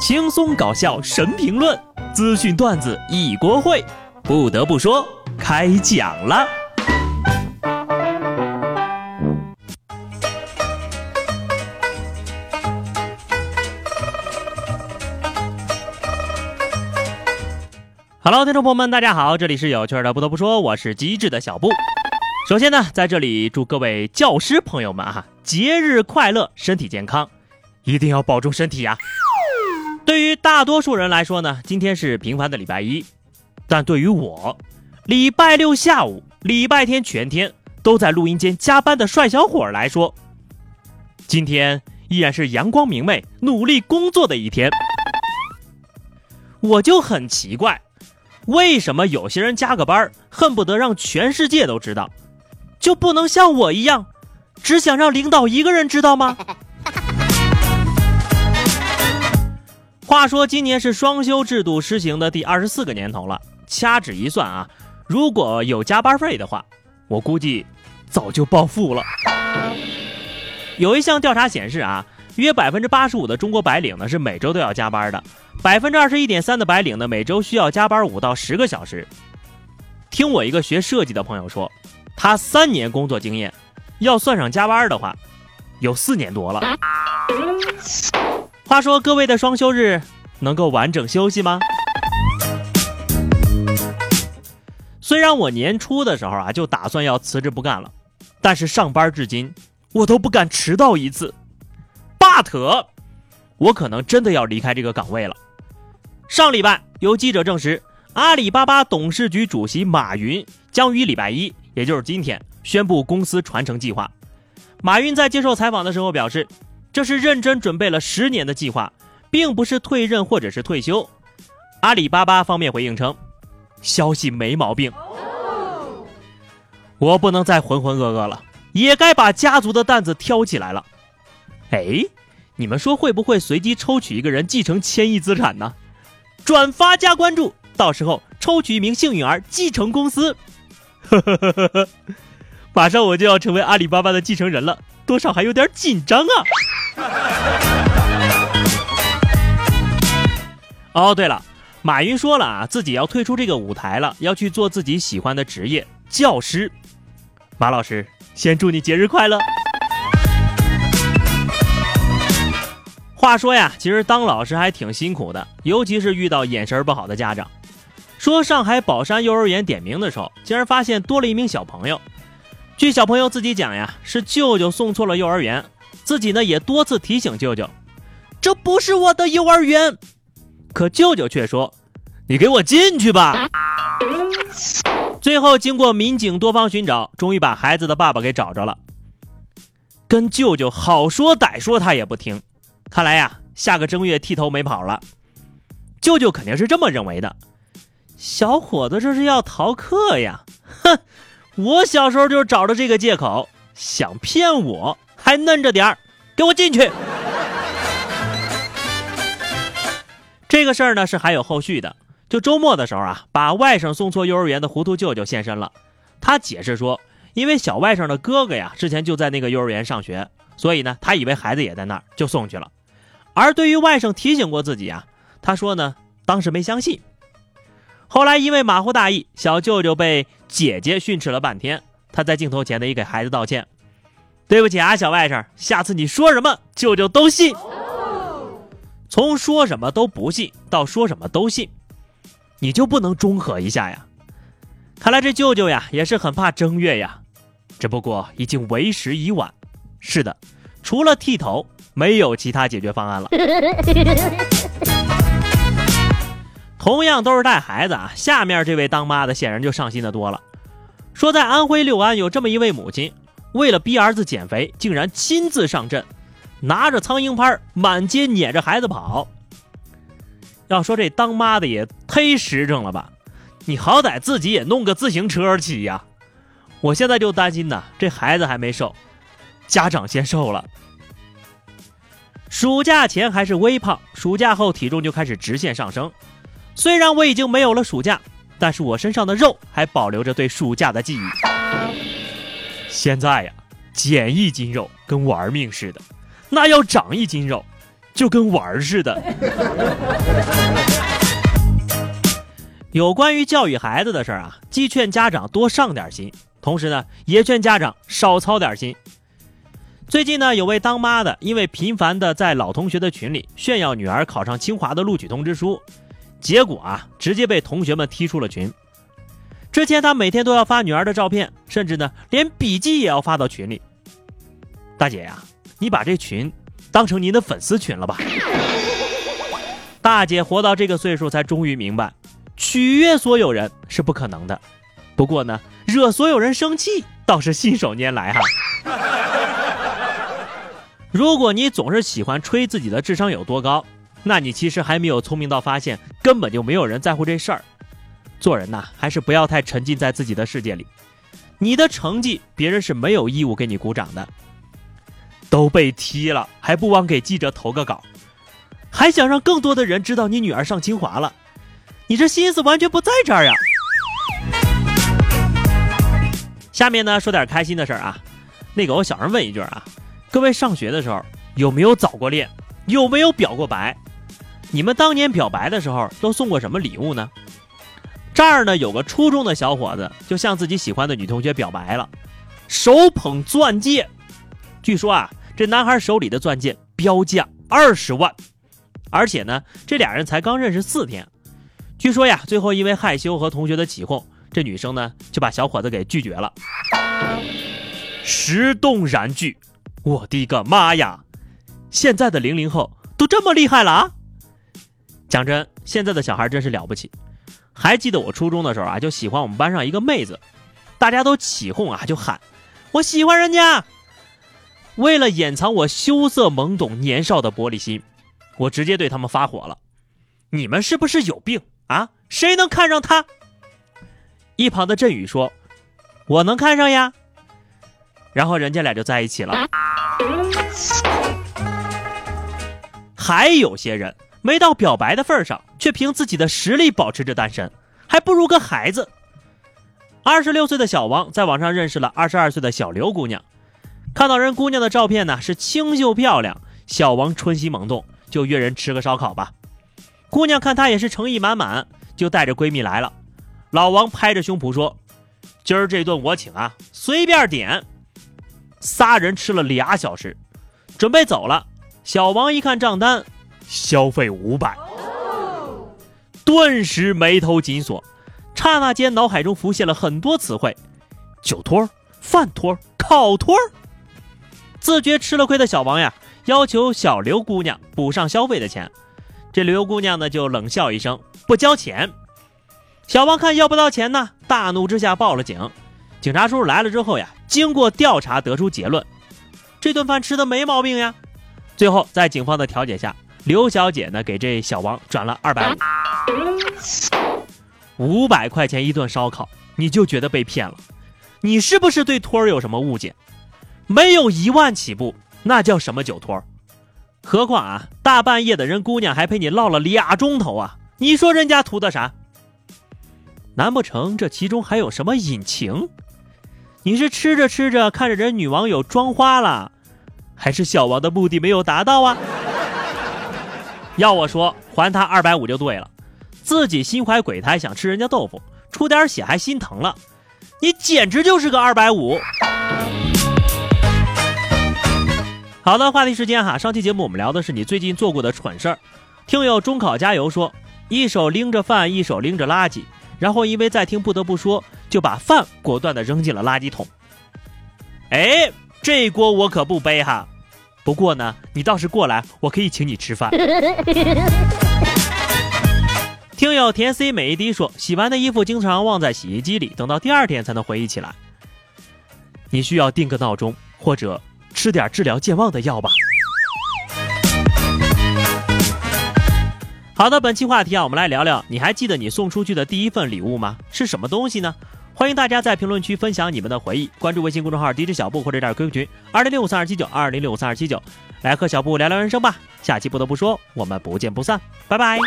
轻松搞笑神评论，资讯段子一锅烩。不得不说，开讲了。Hello，听众朋友们，大家好，这里是有趣的。不得不说，我是机智的小布。首先呢，在这里祝各位教师朋友们啊，节日快乐，身体健康，一定要保重身体呀。对于大多数人来说呢，今天是平凡的礼拜一，但对于我，礼拜六下午、礼拜天全天都在录音间加班的帅小伙来说，今天依然是阳光明媚、努力工作的一天。我就很奇怪，为什么有些人加个班，恨不得让全世界都知道，就不能像我一样，只想让领导一个人知道吗？话说今年是双休制度施行的第二十四个年头了，掐指一算啊，如果有加班费的话，我估计早就暴富了。有一项调查显示啊，约百分之八十五的中国白领呢是每周都要加班的，百分之二十一点三的白领呢每周需要加班五到十个小时。听我一个学设计的朋友说，他三年工作经验，要算上加班的话，有四年多了。话说各位的双休日能够完整休息吗？虽然我年初的时候啊就打算要辞职不干了，但是上班至今我都不敢迟到一次。but 我可能真的要离开这个岗位了。上礼拜有记者证实，阿里巴巴董事局主席马云将于礼拜一，也就是今天宣布公司传承计划。马云在接受采访的时候表示。这是认真准备了十年的计划，并不是退任或者是退休。阿里巴巴方面回应称，消息没毛病。我不能再浑浑噩噩了，也该把家族的担子挑起来了。哎，你们说会不会随机抽取一个人继承千亿资产呢？转发加关注，到时候抽取一名幸运儿继承公司。呵呵呵呵呵，马上我就要成为阿里巴巴的继承人了，多少还有点紧张啊。哦，对了，马云说了啊，自己要退出这个舞台了，要去做自己喜欢的职业——教师。马老师，先祝你节日快乐。话说呀，其实当老师还挺辛苦的，尤其是遇到眼神不好的家长。说上海宝山幼儿园点名的时候，竟然发现多了一名小朋友。据小朋友自己讲呀，是舅舅送错了幼儿园。自己呢也多次提醒舅舅，这不是我的幼儿园，可舅舅却说：“你给我进去吧。”最后经过民警多方寻找，终于把孩子的爸爸给找着了。跟舅舅好说歹说，他也不听。看来呀，下个正月剃头没跑了。舅舅肯定是这么认为的。小伙子这是要逃课呀？哼，我小时候就找着这个借口，想骗我。还嫩着点儿，给我进去！这个事儿呢是还有后续的。就周末的时候啊，把外甥送错幼儿园的糊涂舅舅现身了。他解释说，因为小外甥的哥哥呀之前就在那个幼儿园上学，所以呢他以为孩子也在那儿，就送去了。而对于外甥提醒过自己啊，他说呢当时没相信。后来因为马虎大意，小舅舅被姐姐训斥了半天。他在镜头前呢也给孩子道歉。对不起啊，小外甥，下次你说什么舅舅都信。从说什么都不信到说什么都信，你就不能中和一下呀？看来这舅舅呀也是很怕正月呀，只不过已经为时已晚。是的，除了剃头，没有其他解决方案了。同样都是带孩子啊，下面这位当妈的显然就上心的多了。说在安徽六安有这么一位母亲。为了逼儿子减肥，竟然亲自上阵，拿着苍蝇拍满街撵着孩子跑。要说这当妈的也忒实诚了吧？你好歹自己也弄个自行车骑呀！我现在就担心呢，这孩子还没瘦，家长先瘦了。暑假前还是微胖，暑假后体重就开始直线上升。虽然我已经没有了暑假，但是我身上的肉还保留着对暑假的记忆。现在呀，减一斤肉跟玩命似的，那要长一斤肉，就跟玩儿似的。有关于教育孩子的事儿啊，既劝家长多上点心，同时呢，也劝家长少操点心。最近呢，有位当妈的因为频繁的在老同学的群里炫耀女儿考上清华的录取通知书，结果啊，直接被同学们踢出了群。之前他每天都要发女儿的照片，甚至呢，连笔记也要发到群里。大姐呀，你把这群当成您的粉丝群了吧？大姐活到这个岁数，才终于明白。取悦所有人是不可能的，不过呢，惹所有人生气倒是信手拈来哈。如果你总是喜欢吹自己的智商有多高，那你其实还没有聪明到发现根本就没有人在乎这事儿。做人呐，还是不要太沉浸在自己的世界里。你的成绩，别人是没有义务给你鼓掌的。都被踢了，还不忘给记者投个稿，还想让更多的人知道你女儿上清华了。你这心思完全不在这儿呀！下面呢说点开心的事儿啊，那个我小声问一句啊，各位上学的时候有没有早过恋？有没有表过白？你们当年表白的时候都送过什么礼物呢？这儿呢有个初中的小伙子就向自己喜欢的女同学表白了，手捧钻戒，据说啊这男孩手里的钻戒标价二十万，而且呢这俩人才刚认识四天。据说呀，最后因为害羞和同学的起哄，这女生呢就把小伙子给拒绝了。石动燃具，我的个妈呀！现在的零零后都这么厉害了啊！讲真，现在的小孩真是了不起。还记得我初中的时候啊，就喜欢我们班上一个妹子，大家都起哄啊，就喊我喜欢人家。为了掩藏我羞涩懵懂年少的玻璃心，我直接对他们发火了：你们是不是有病？啊，谁能看上他？一旁的振宇说：“我能看上呀。”然后人家俩就在一起了。还有些人没到表白的份上，却凭自己的实力保持着单身，还不如个孩子。二十六岁的小王在网上认识了二十二岁的小刘姑娘，看到人姑娘的照片呢是清秀漂亮，小王春心萌动，就约人吃个烧烤吧。姑娘看他也是诚意满满，就带着闺蜜来了。老王拍着胸脯说：“今儿这顿我请啊，随便点。”仨人吃了俩小时，准备走了。小王一看账单，消费五百，顿时眉头紧锁，刹那间脑海中浮现了很多词汇：酒托、饭托、烤托。自觉吃了亏的小王呀，要求小刘姑娘补上消费的钱。这刘姑娘呢，就冷笑一声，不交钱。小王看要不到钱呢，大怒之下报了警。警察叔叔来了之后呀，经过调查得出结论，这顿饭吃的没毛病呀。最后在警方的调解下，刘小姐呢给这小王转了二百五，五百块钱一顿烧烤，你就觉得被骗了？你是不是对托儿有什么误解？没有一万起步，那叫什么酒托？何况啊，大半夜的人姑娘还陪你唠了俩钟头啊！你说人家图的啥？难不成这其中还有什么隐情？你是吃着吃着看着人女网友妆花了，还是小王的目的没有达到啊？要我说，还他二百五就对了。自己心怀鬼胎想吃人家豆腐，出点血还心疼了，你简直就是个二百五！好的，话题时间哈。上期节目我们聊的是你最近做过的蠢事儿。听友中考加油说，一手拎着饭，一手拎着垃圾，然后因为在听不得不说，就把饭果断的扔进了垃圾桶。哎，这锅我可不背哈。不过呢，你倒是过来，我可以请你吃饭。听友甜 C 美一滴说，洗完的衣服经常忘在洗衣机里，等到第二天才能回忆起来。你需要定个闹钟，或者。吃点治疗健忘的药吧。好的，本期话题啊，我们来聊聊，你还记得你送出去的第一份礼物吗？是什么东西呢？欢迎大家在评论区分享你们的回忆，关注微信公众号 DJ 小布或者加 QQ 群二零六五三二七九二零六五三二七九，来和小布聊聊人生吧。下期不得不说，我们不见不散，拜拜。